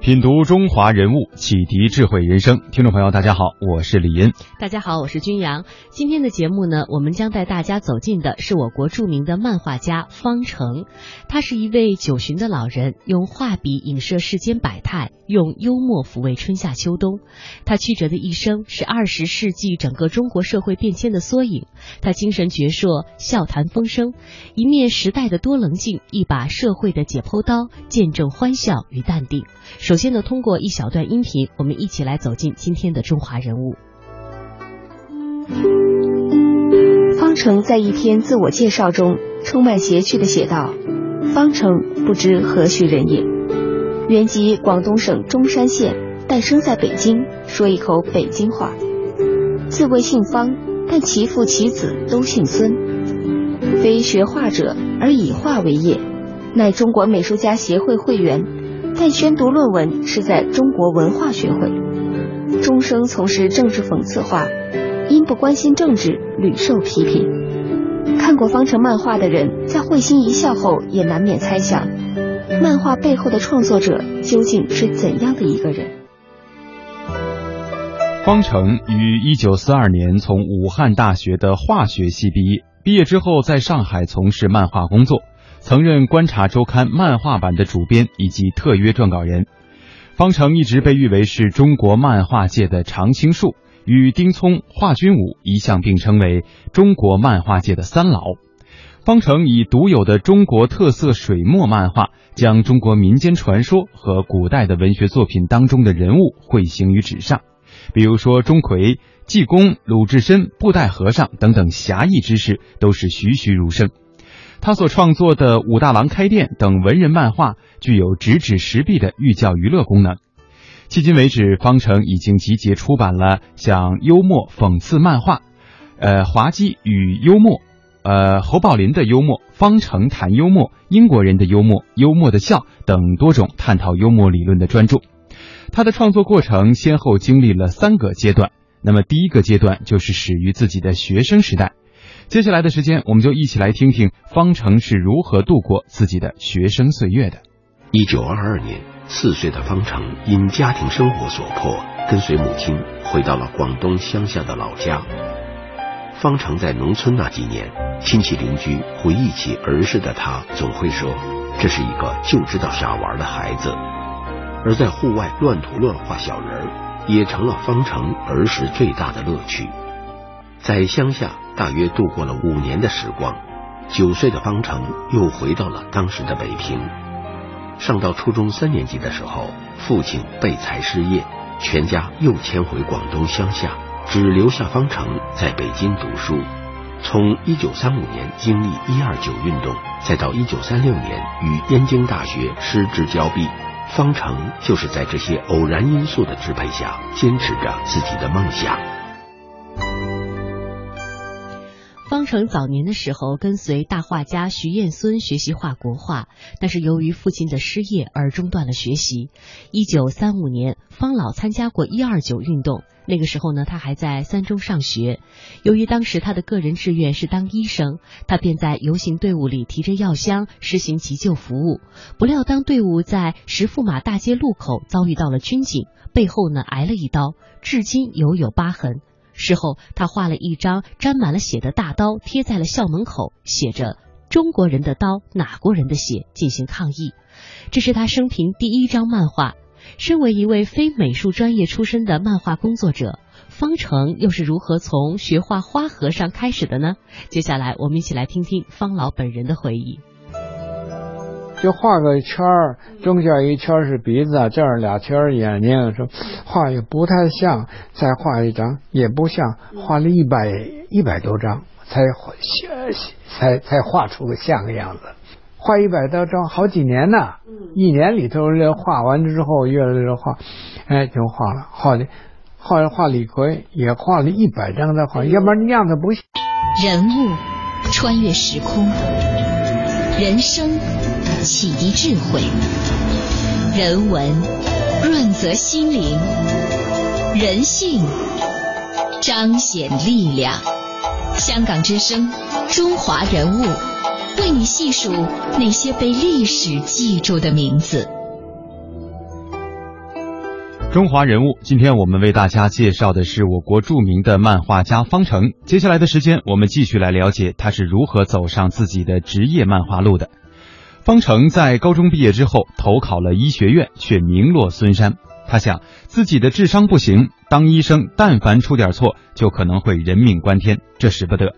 品读中华人物，启迪智慧人生。听众朋友，大家好，我是李银。大家好，我是君阳。今天的节目呢，我们将带大家走进的是我国著名的漫画家方成。他是一位九旬的老人，用画笔影射世间百态，用幽默抚慰春夏秋冬。他曲折的一生是二十世纪整个中国社会变迁的缩影。他精神矍铄，笑谈风生，一面时代的多棱镜，一把社会的解剖刀，见证欢笑与淡定。首先呢，通过一小段音频，我们一起来走进今天的中华人物。方成在一篇自我介绍中，充满邪趣的写道：“方成不知何许人也，原籍广东省中山县，诞生在北京，说一口北京话。自谓姓方，但其父其子都姓孙。非学画者，而以画为业，乃中国美术家协会会员。”但宣读论文是在中国文化学会，终生从事政治讽刺画，因不关心政治屡受批评。看过方成漫画的人，在会心一笑后，也难免猜想，漫画背后的创作者究竟是怎样的一个人。方成于一九四二年从武汉大学的化学系毕业，毕业之后在上海从事漫画工作。曾任《观察周刊》漫画版的主编以及特约撰稿人，方成一直被誉为是中国漫画界的常青树，与丁聪、华君武一向并称为中国漫画界的三老。方成以独有的中国特色水墨漫画，将中国民间传说和古代的文学作品当中的人物绘形于纸上，比如说钟馗、济公、鲁智深、布袋和尚等等侠义之士，都是栩栩如生。他所创作的《武大郎开店》等文人漫画，具有直指实弊的寓教于乐功能。迄今为止，方成已经集结出版了像幽默讽刺漫画，呃，滑稽与幽默，呃，侯宝林的幽默，方成谈幽默，英国人的幽默，幽默的笑等多种探讨幽默理论的专著。他的创作过程先后经历了三个阶段，那么第一个阶段就是始于自己的学生时代。接下来的时间，我们就一起来听听方程是如何度过自己的学生岁月的。一九二二年，四岁的方程因家庭生活所迫，跟随母亲回到了广东乡下的老家。方程在农村那几年，亲戚邻居回忆起儿时的他，总会说这是一个就知道傻玩的孩子。而在户外乱涂乱画小人儿，也成了方程儿时最大的乐趣。在乡下大约度过了五年的时光，九岁的方程又回到了当时的北平。上到初中三年级的时候，父亲被裁失业，全家又迁回广东乡下，只留下方程在北京读书。从一九三五年经历一二九运动，再到一九三六年与燕京大学失之交臂，方程就是在这些偶然因素的支配下，坚持着自己的梦想。方成早年的时候跟随大画家徐彦孙学习画国画，但是由于父亲的失业而中断了学习。一九三五年，方老参加过一二九运动，那个时候呢，他还在三中上学。由于当时他的个人志愿是当医生，他便在游行队伍里提着药箱实行急救服务。不料当队伍在石驸马大街路口遭遇到了军警，背后呢挨了一刀，至今犹有疤痕。事后，他画了一张沾满了血的大刀，贴在了校门口，写着“中国人的刀，哪国人的血”，进行抗议。这是他生平第一张漫画。身为一位非美术专业出身的漫画工作者，方成又是如何从学画花和尚开始的呢？接下来，我们一起来听听方老本人的回忆。就画个圈儿，中间一圈是鼻子，这儿俩圈眼睛，说画也不太像，再画一张也不像，画了一百一百多张才才才画出个像个样子。画一百多张，好几年呢。嗯，一年里头这画完之后，越来越画，哎，就画了，画的，画画李逵也画了一百张再画，要不然样子不像。人物穿越时空，人生启迪智慧，人文润泽心灵，人性彰显力量。香港之声，中华人物。为你细数那些被历史记住的名字。中华人物，今天我们为大家介绍的是我国著名的漫画家方成。接下来的时间，我们继续来了解他是如何走上自己的职业漫画路的。方程在高中毕业之后，投考了医学院，却名落孙山。他想自己的智商不行，当医生但凡出点错，就可能会人命关天，这使不得。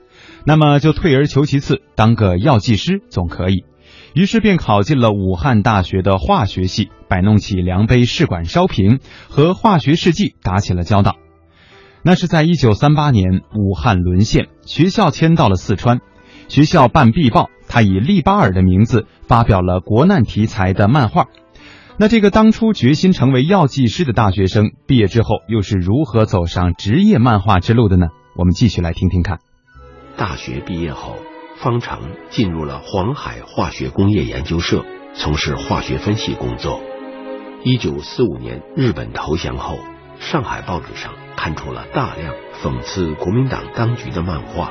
那么就退而求其次，当个药剂师总可以。于是便考进了武汉大学的化学系，摆弄起量杯、试管、烧瓶，和化学试剂打起了交道。那是在一九三八年，武汉沦陷，学校迁到了四川。学校办毕报，他以利巴尔的名字发表了国难题材的漫画。那这个当初决心成为药剂师的大学生，毕业之后又是如何走上职业漫画之路的呢？我们继续来听听看。大学毕业后，方程进入了黄海化学工业研究社，从事化学分析工作。一九四五年日本投降后，上海报纸上刊出了大量讽刺国民党当局的漫画，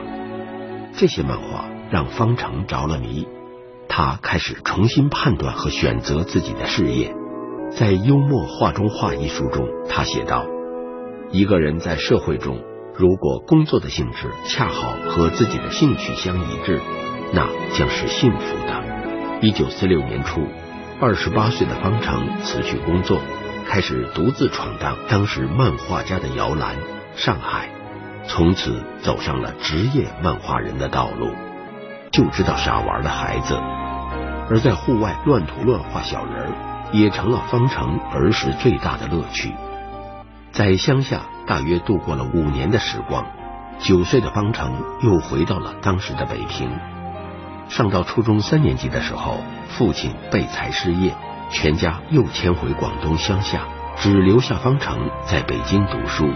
这些漫画让方成着了迷，他开始重新判断和选择自己的事业。在《幽默画中画》一书中，他写道：“一个人在社会中。”如果工作的性质恰好和自己的兴趣相一致，那将是幸福的。一九四六年初，二十八岁的方成辞去工作，开始独自闯荡当时漫画家的摇篮——上海，从此走上了职业漫画人的道路。就知道傻玩的孩子，而在户外乱涂乱画小人儿，也成了方成儿时最大的乐趣。在乡下。大约度过了五年的时光，九岁的方成又回到了当时的北平。上到初中三年级的时候，父亲被裁失业，全家又迁回广东乡下，只留下方成在北京读书。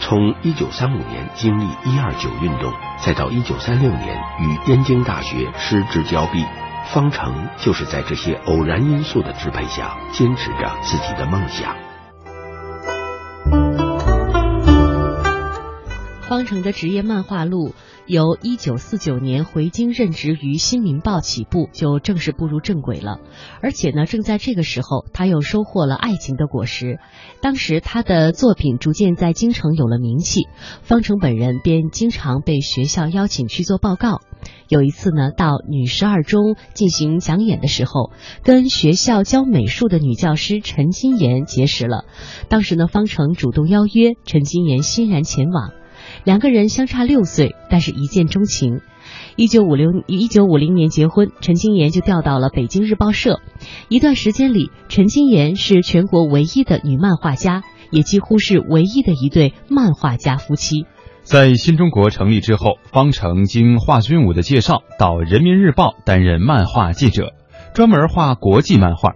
从一九三五年经历一二九运动，再到一九三六年与燕京大学失之交臂，方程就是在这些偶然因素的支配下，坚持着自己的梦想。方成的职业漫画路由一九四九年回京任职于《新民报》起步，就正式步入正轨了。而且呢，正在这个时候，他又收获了爱情的果实。当时他的作品逐渐在京城有了名气，方成本人便经常被学校邀请去做报告。有一次呢，到女十二中进行讲演的时候，跟学校教美术的女教师陈金妍结识了。当时呢，方成主动邀约，陈金妍欣然前往。两个人相差六岁，但是一见钟情。一九五六一九五零年结婚，陈金妍就调到了北京日报社。一段时间里，陈金妍是全国唯一的女漫画家，也几乎是唯一的一对漫画家夫妻。在新中国成立之后，方成经华君武的介绍，到人民日报担任漫画记者，专门画国际漫画。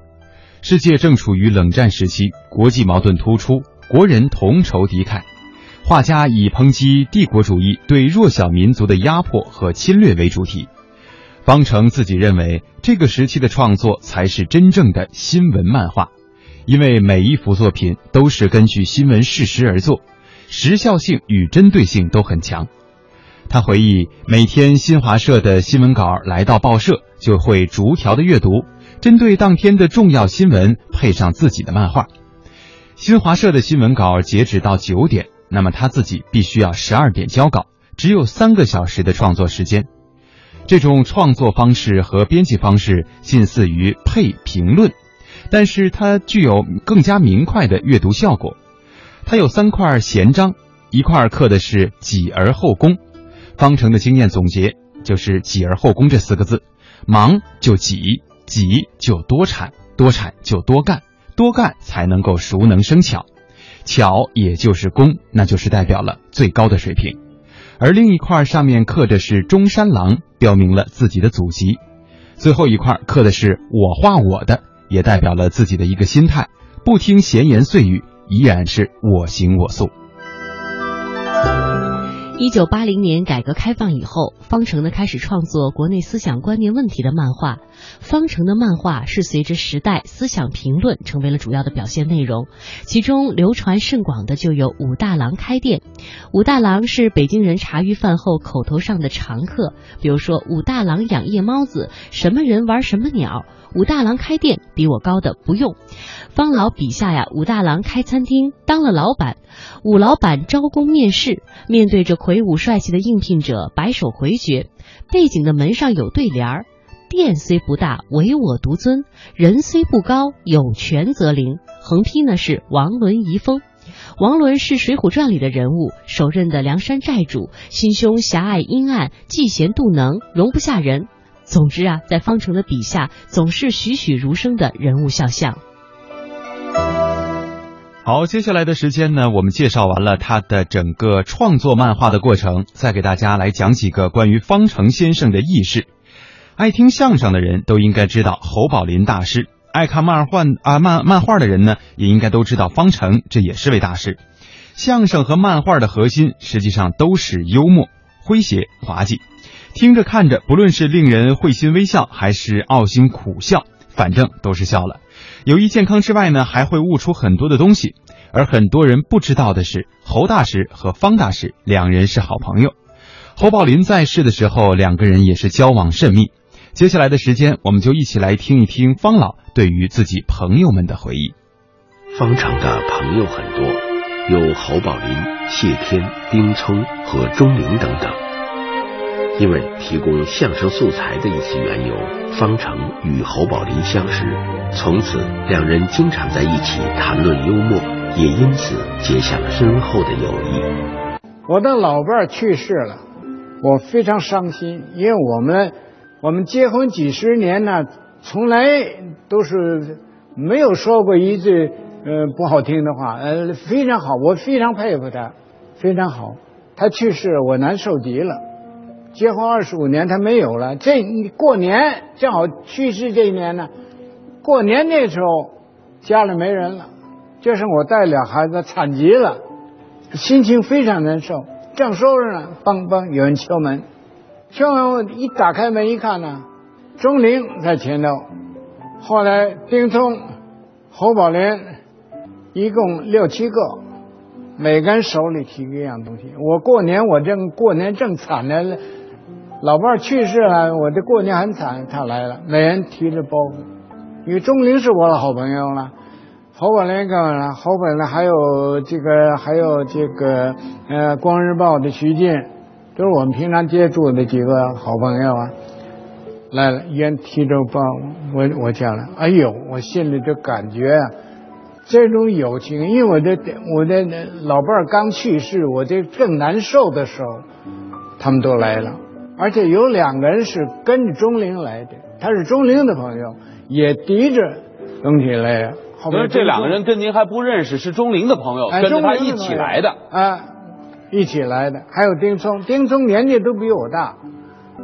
世界正处于冷战时期，国际矛盾突出，国人同仇敌忾。画家以抨击帝国主义对弱小民族的压迫和侵略为主题。方成自己认为，这个时期的创作才是真正的新闻漫画，因为每一幅作品都是根据新闻事实而作，时效性与针对性都很强。他回忆，每天新华社的新闻稿来到报社，就会逐条的阅读，针对当天的重要新闻配上自己的漫画。新华社的新闻稿截止到九点。那么他自己必须要十二点交稿，只有三个小时的创作时间。这种创作方式和编辑方式近似于配评论，但是它具有更加明快的阅读效果。它有三块闲章，一块刻的是“己而后功”。方程的经验总结就是“己而后功”这四个字：忙就己，己就多产，多产就多干，多干才能够熟能生巧。巧也就是工，那就是代表了最高的水平。而另一块上面刻着是中山狼，标明了自己的祖籍。最后一块刻的是“我画我的”，也代表了自己的一个心态，不听闲言碎语，依然是我行我素。一九八零年改革开放以后，方成呢开始创作国内思想观念问题的漫画。方成的漫画是随着时代思想评论成为了主要的表现内容，其中流传甚广的就有武大郎开店。武大郎是北京人茶余饭后口头上的常客，比如说武大郎养夜猫子，什么人玩什么鸟。武大郎开店比我高的不用。方老笔下呀，武大郎开餐厅当了老板，武老板招工面试，面对着魁梧帅气的应聘者，摆手回绝。背景的门上有对联儿：店虽不大，唯我独尊；人虽不高，有权则灵。横批呢是王伦遗风。王伦是《水浒传》里的人物，首任的梁山寨主，心胸狭隘阴暗，嫉贤妒能，容不下人。总之啊，在方成的笔下，总是栩栩如生的人物肖像。好，接下来的时间呢，我们介绍完了他的整个创作漫画的过程，再给大家来讲几个关于方成先生的轶事。爱听相声的人都应该知道侯宝林大师，爱看漫画啊漫漫画的人呢，也应该都知道方成，这也是位大师。相声和漫画的核心实际上都是幽默、诙谐、滑稽，听着看着，不论是令人会心微笑，还是傲心苦笑，反正都是笑了。有益健康之外呢，还会悟出很多的东西。而很多人不知道的是，侯大师和方大师两人是好朋友。侯宝林在世的时候，两个人也是交往甚密。接下来的时间，我们就一起来听一听方老对于自己朋友们的回忆。方成的朋友很多，有侯宝林、谢天、丁聪和钟灵等等。因为提供相声素材的一次缘由，方程与侯宝林相识，从此两人经常在一起谈论幽默，也因此结下了深厚的友谊。我的老伴儿去世了，我非常伤心，因为我们我们结婚几十年呢，从来都是没有说过一句呃不好听的话，呃非常好，我非常佩服他，非常好。他去世，我难受极了。结婚二十五年，他没有了。这过年正好去世这一年呢，过年那时候家里没人了，就剩我带俩孩子，惨极了，心情非常难受。正收拾呢，梆梆有人敲门，敲门我一打开门一看呢，钟灵在前头，后来丁聪、侯宝林，一共六七个。每个人手里提一样东西。我过年我正过年正惨呢。老伴去世了，我这过年很惨。他来了，每人提着包袱。因为钟灵是我的好朋友了，侯宝林干嘛了？侯宝林还有这个，还有这个，呃，《光日报》的徐进，都是我们平常接触的几个好朋友啊。来了，烟提着包，我我进来，哎呦，我心里就感觉啊，这种友情，因为我的我的老伴儿刚去世，我这正难受的时候，他们都来了。而且有两个人是跟着钟灵来的，他是钟灵的朋友，也提着东西来。后面这两个人跟您还不认识，是钟灵的朋友，跟着他一起来的啊，一起来的。还有丁聪，丁聪年纪都比我大，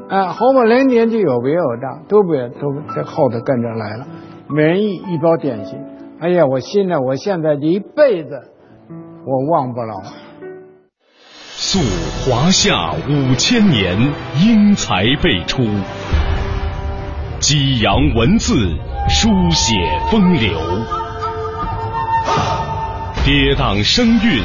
啊，侯宝林年纪有比我大，都比都在后头跟着来了，每人一一包点心。哎呀，我心里，我现在一辈子我忘不了。溯华夏五千年，英才辈出；激扬文字，书写风流；跌宕声韵，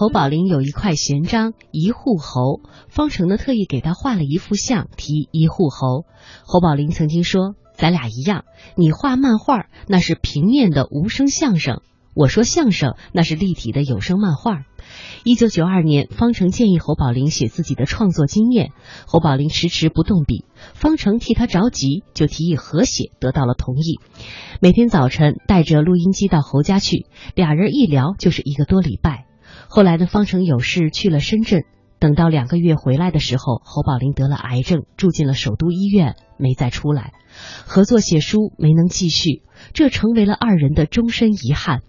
侯宝林有一块闲章，一户侯。方成呢特意给他画了一幅像，题一户侯。侯宝林曾经说：“咱俩一样，你画漫画那是平面的无声相声，我说相声那是立体的有声漫画。”一九九二年，方成建议侯宝林写自己的创作经验，侯宝林迟迟不动笔，方成替他着急，就提议合写，得到了同意。每天早晨带着录音机到侯家去，俩人一聊就是一个多礼拜。后来呢，方成有事去了深圳，等到两个月回来的时候，侯宝林得了癌症，住进了首都医院，没再出来。合作写书没能继续，这成为了二人的终身遗憾。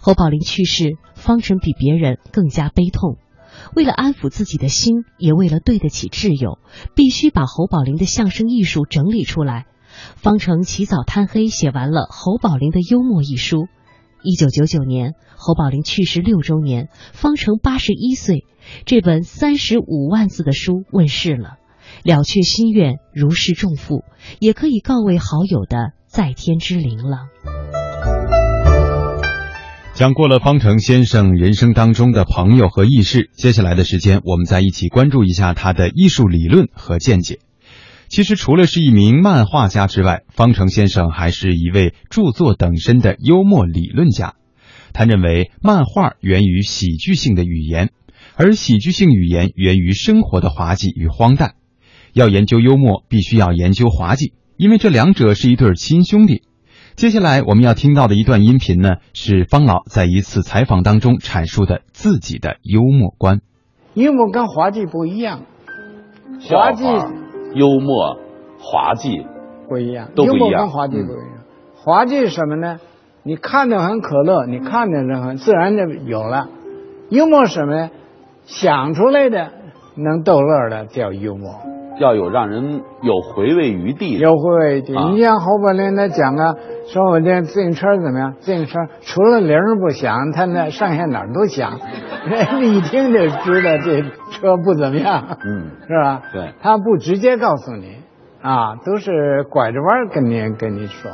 侯宝林去世，方成比别人更加悲痛。为了安抚自己的心，也为了对得起挚友，必须把侯宝林的相声艺术整理出来。方成起早贪黑写完了《侯宝林的幽默》一书。一九九九年，侯宝林去世六周年，方成八十一岁，这本三十五万字的书问世了，了却心愿，如释重负，也可以告慰好友的在天之灵了。讲过了方成先生人生当中的朋友和轶事，接下来的时间，我们再一起关注一下他的艺术理论和见解。其实，除了是一名漫画家之外，方成先生还是一位著作等身的幽默理论家。他认为，漫画源于喜剧性的语言，而喜剧性语言源于生活的滑稽与荒诞。要研究幽默，必须要研究滑稽，因为这两者是一对亲兄弟。接下来我们要听到的一段音频呢，是方老在一次采访当中阐述的自己的幽默观。幽默跟滑稽不一样，滑稽。幽默、滑稽不一样，都不一样。幽默跟滑稽不一样。滑稽是什么呢？你看着很可乐，你看着人很自然就有了。幽默什么呀？想出来的能逗乐的叫幽默。要有让人有回味余地。有回味余地。你像侯宝林他讲啊，说我这自行车怎么样？自行车除了铃不响，它那上下哪儿都响。人一听就知道这车不怎么样。嗯，是吧？对。他不直接告诉你，啊，都是拐着弯跟你跟你说。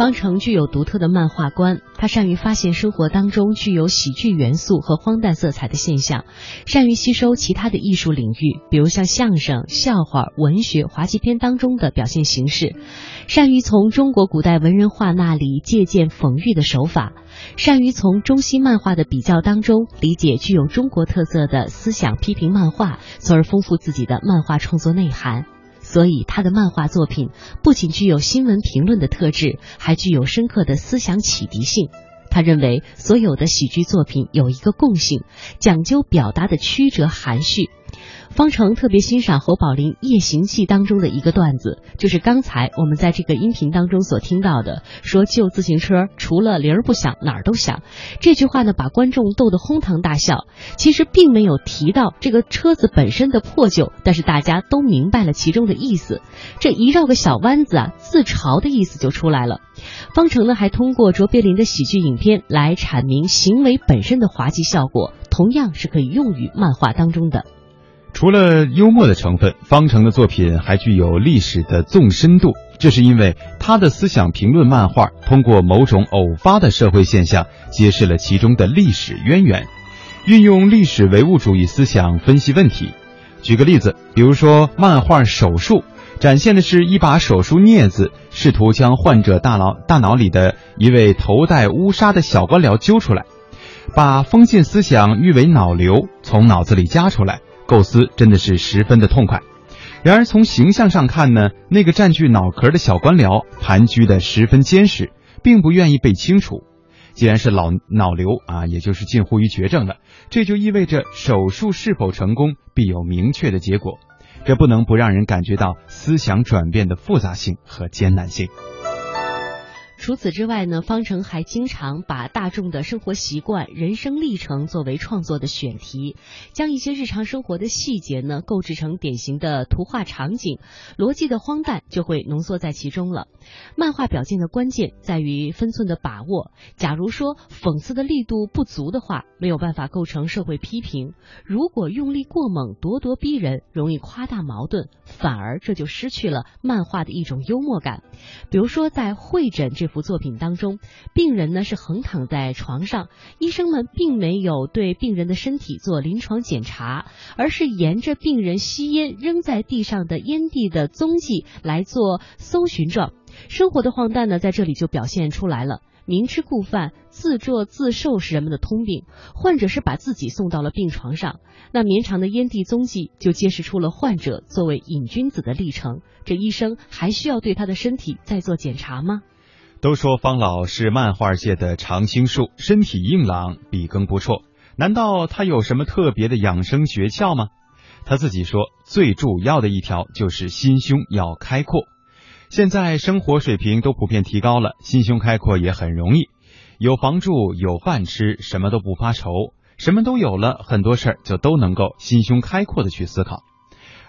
方成具有独特的漫画观，他善于发现生活当中具有喜剧元素和荒诞色彩的现象，善于吸收其他的艺术领域，比如像相声、笑话、文学、滑稽片当中的表现形式，善于从中国古代文人画那里借鉴讽喻的手法，善于从中西漫画的比较当中理解具有中国特色的思想批评漫画，从而丰富自己的漫画创作内涵。所以，他的漫画作品不仅具有新闻评论的特质，还具有深刻的思想启迪性。他认为，所有的喜剧作品有一个共性，讲究表达的曲折含蓄。方程特别欣赏侯宝林《夜行记》当中的一个段子，就是刚才我们在这个音频当中所听到的，说旧自行车除了铃儿不响哪儿都响。这句话呢，把观众逗得哄堂大笑。其实并没有提到这个车子本身的破旧，但是大家都明白了其中的意思。这一绕个小弯子啊，自嘲的意思就出来了。方程呢，还通过卓别林的喜剧影片来阐明行为本身的滑稽效果，同样是可以用于漫画当中的。除了幽默的成分，方程的作品还具有历史的纵深度。这是因为他的思想评论漫画通过某种偶发的社会现象，揭示了其中的历史渊源，运用历史唯物主义思想分析问题。举个例子，比如说漫画手术，展现的是一把手术镊子，试图将患者大脑大脑里的一位头戴乌纱的小官僚揪出来，把封建思想誉为脑瘤从脑子里夹出来。构思真的是十分的痛快，然而从形象上看呢，那个占据脑壳的小官僚盘踞的十分坚实，并不愿意被清除。既然是老脑瘤啊，也就是近乎于绝症了，这就意味着手术是否成功必有明确的结果，这不能不让人感觉到思想转变的复杂性和艰难性。除此之外呢，方程还经常把大众的生活习惯、人生历程作为创作的选题，将一些日常生活的细节呢构制成典型的图画场景，逻辑的荒诞就会浓缩在其中了。漫画表现的关键在于分寸的把握。假如说讽刺的力度不足的话，没有办法构成社会批评；如果用力过猛、咄咄逼人，容易夸大矛盾，反而这就失去了漫画的一种幽默感。比如说在会诊这。幅作品当中，病人呢是横躺在床上，医生们并没有对病人的身体做临床检查，而是沿着病人吸烟扔在地上的烟蒂的踪迹来做搜寻状。生活的荒诞呢，在这里就表现出来了。明知故犯、自作自受是人们的通病，患者是把自己送到了病床上，那绵长的烟蒂踪迹就揭示出了患者作为瘾君子的历程。这医生还需要对他的身体再做检查吗？都说方老是漫画界的常青树，身体硬朗，笔耕不辍。难道他有什么特别的养生诀窍吗？他自己说，最主要的一条就是心胸要开阔。现在生活水平都普遍提高了，心胸开阔也很容易。有房住，有饭吃，什么都不发愁，什么都有了，很多事儿就都能够心胸开阔的去思考。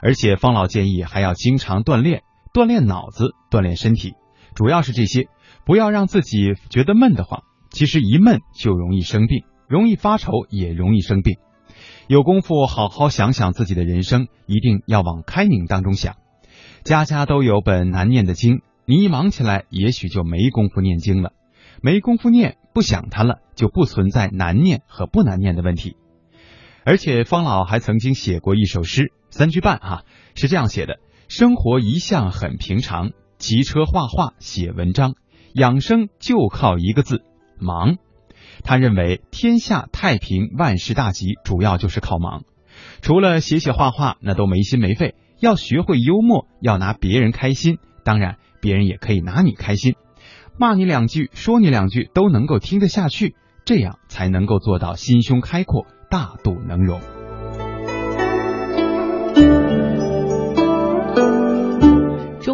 而且方老建议还要经常锻炼，锻炼脑子，锻炼身体，主要是这些，不要让自己觉得闷得慌。其实一闷就容易生病，容易发愁，也容易生病。有功夫好好想想自己的人生，一定要往开明当中想。家家都有本难念的经，你一忙起来，也许就没功夫念经了。没功夫念，不想它了，就不存在难念和不难念的问题。而且方老还曾经写过一首诗，三句半哈，是这样写的：生活一向很平常，骑车、画画、写文章，养生就靠一个字——忙。他认为天下太平、万事大吉，主要就是靠忙。除了写写画画，那都没心没肺。要学会幽默，要拿别人开心，当然别人也可以拿你开心。骂你两句，说你两句，都能够听得下去，这样才能够做到心胸开阔、大度能容。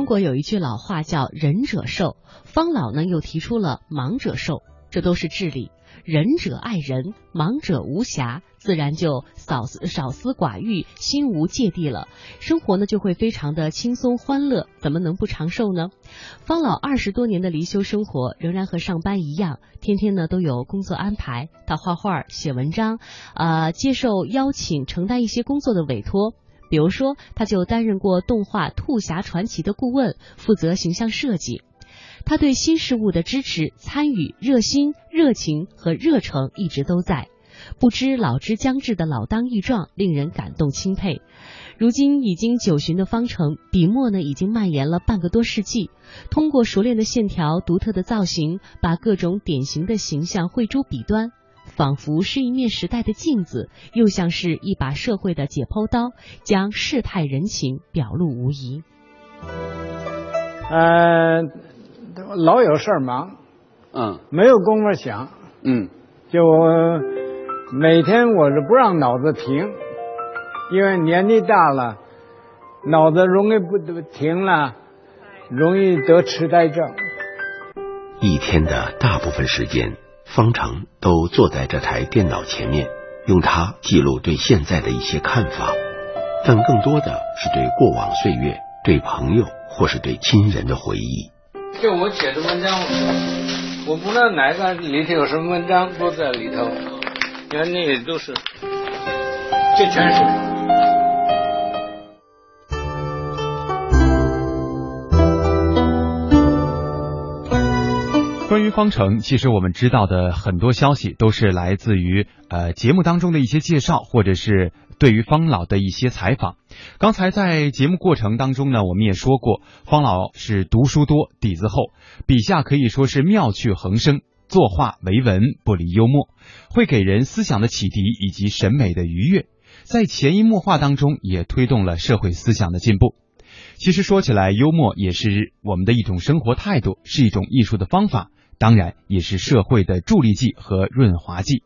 国有一句老话叫“仁者寿”，方老呢又提出了“盲者寿”，这都是智理。仁者爱人，盲者无暇，自然就少少思寡欲，心无芥蒂了。生活呢就会非常的轻松欢乐，怎么能不长寿呢？方老二十多年的离休生活，仍然和上班一样，天天呢都有工作安排。他画画、写文章，啊，接受邀请，承担一些工作的委托。比如说，他就担任过动画《兔侠传奇》的顾问，负责形象设计。他对新事物的支持、参与、热心、热情和热诚一直都在。不知老之将至的老当益壮，令人感动钦佩。如今已经九旬的方成，笔墨呢已经蔓延了半个多世纪。通过熟练的线条、独特的造型，把各种典型的形象绘诸笔端，仿佛是一面时代的镜子，又像是一把社会的解剖刀，将世态人情表露无遗。嗯。老有事儿忙，嗯，没有功夫想，嗯，就每天我是不让脑子停，因为年纪大了，脑子容易不停了，容易得痴呆症。一天的大部分时间，方程都坐在这台电脑前面，用它记录对现在的一些看法，但更多的是对过往岁月、对朋友或是对亲人的回忆。就我写的文章，我不知道哪个里头有什么文章都在里头，你看那也都是，这全是。关于方程，其实我们知道的很多消息都是来自于呃节目当中的一些介绍，或者是。对于方老的一些采访，刚才在节目过程当中呢，我们也说过，方老是读书多、底子厚，笔下可以说是妙趣横生，作画为文不离幽默，会给人思想的启迪以及审美的愉悦，在潜移默化当中也推动了社会思想的进步。其实说起来，幽默也是我们的一种生活态度，是一种艺术的方法，当然也是社会的助力剂和润滑剂。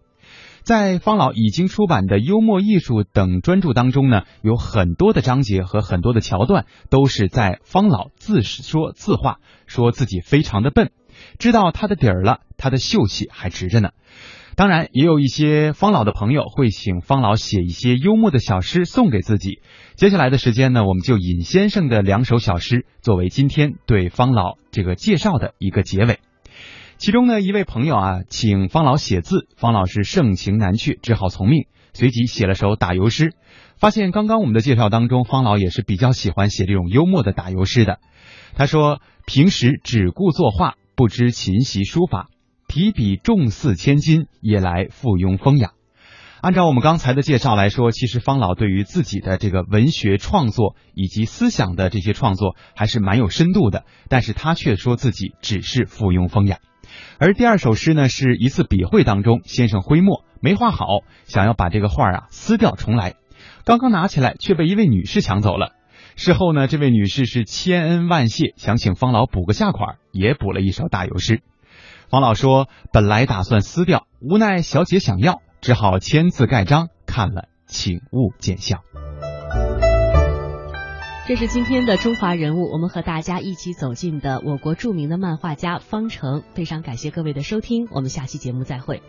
在方老已经出版的《幽默艺术》等专著当中呢，有很多的章节和很多的桥段，都是在方老自说自话，说自己非常的笨，知道他的底儿了，他的秀气还直着呢。当然，也有一些方老的朋友会请方老写一些幽默的小诗送给自己。接下来的时间呢，我们就尹先生的两首小诗作为今天对方老这个介绍的一个结尾。其中呢，一位朋友啊，请方老写字，方老是盛情难却，只好从命，随即写了首打油诗。发现刚刚我们的介绍当中，方老也是比较喜欢写这种幽默的打油诗的。他说，平时只顾作画，不知勤习书法，提笔重似千金，也来附庸风雅。按照我们刚才的介绍来说，其实方老对于自己的这个文学创作以及思想的这些创作还是蛮有深度的，但是他却说自己只是附庸风雅。而第二首诗呢，是一次笔会当中，先生挥墨没画好，想要把这个画啊撕掉重来，刚刚拿起来却被一位女士抢走了。事后呢，这位女士是千恩万谢，想请方老补个下款，也补了一首打油诗。方老说，本来打算撕掉，无奈小姐想要，只好签字盖章，看了请勿见笑。这是今天的中华人物，我们和大家一起走进的我国著名的漫画家方程。非常感谢各位的收听，我们下期节目再会。